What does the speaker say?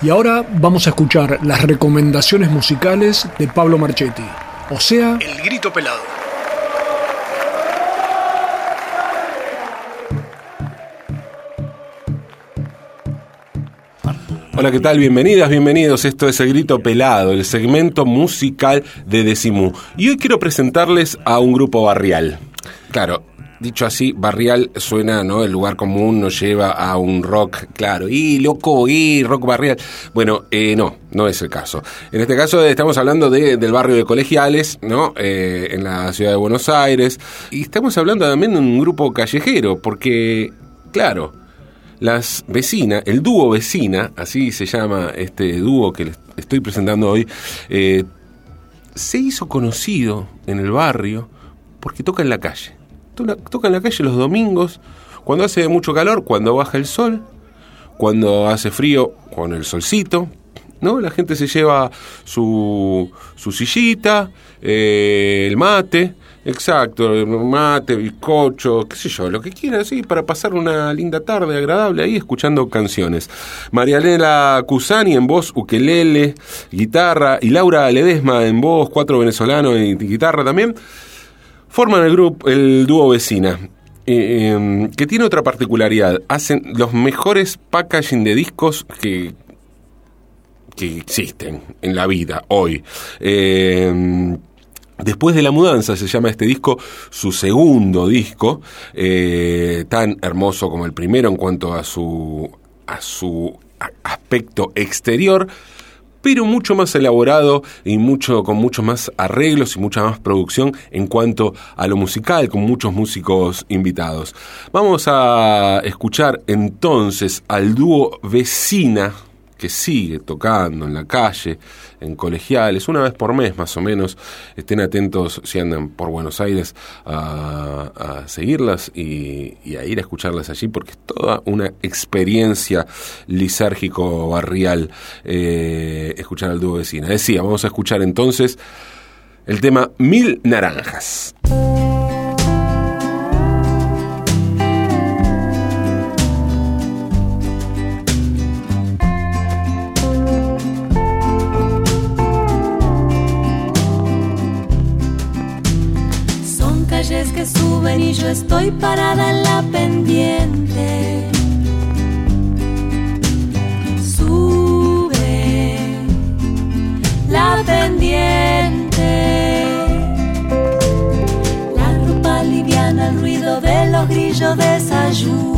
Y ahora vamos a escuchar las recomendaciones musicales de Pablo Marchetti, o sea, El Grito Pelado. Hola, ¿qué tal? Bienvenidas, bienvenidos. Esto es El Grito Pelado, el segmento musical de Decimú. Y hoy quiero presentarles a un grupo barrial. Claro, dicho así, barrial suena, ¿no? El lugar común nos lleva a un rock, claro, y loco, y rock barrial. Bueno, eh, no, no es el caso. En este caso estamos hablando de, del barrio de Colegiales, ¿no? Eh, en la ciudad de Buenos Aires. Y estamos hablando también de un grupo callejero, porque, claro, las vecinas, el dúo vecina, así se llama este dúo que les estoy presentando hoy, eh, se hizo conocido en el barrio porque toca en la calle toca en la calle los domingos, cuando hace mucho calor, cuando baja el sol, cuando hace frío, con el solcito, ¿no? La gente se lleva su, su sillita, eh, el mate, exacto, el mate, bizcocho, qué sé yo, lo que quiera, así, para pasar una linda tarde agradable ahí escuchando canciones. Marianela Cusani en voz, ukelele, guitarra, y Laura Ledesma en voz, cuatro venezolanos en guitarra también forman el grupo, el dúo Vecina, eh, em, que tiene otra particularidad. Hacen los mejores packaging de discos que, que existen en la vida hoy. Em, después de la mudanza se llama este disco su segundo disco, eh, tan hermoso como el primero en cuanto a su, a su aspecto exterior pero mucho más elaborado y mucho, con muchos más arreglos y mucha más producción en cuanto a lo musical, con muchos músicos invitados. Vamos a escuchar entonces al dúo Vecina que sigue tocando en la calle, en colegiales, una vez por mes más o menos. Estén atentos si andan por Buenos Aires a, seguirlas y, a ir a escucharlas allí porque es toda una experiencia lisérgico-barrial eh, escuchar al dúo vecina. Decía, vamos a escuchar entonces el tema Mil Naranjas. Estoy parada en la pendiente. Sube la pendiente. La ropa liviana, el ruido de los grillos desayuno.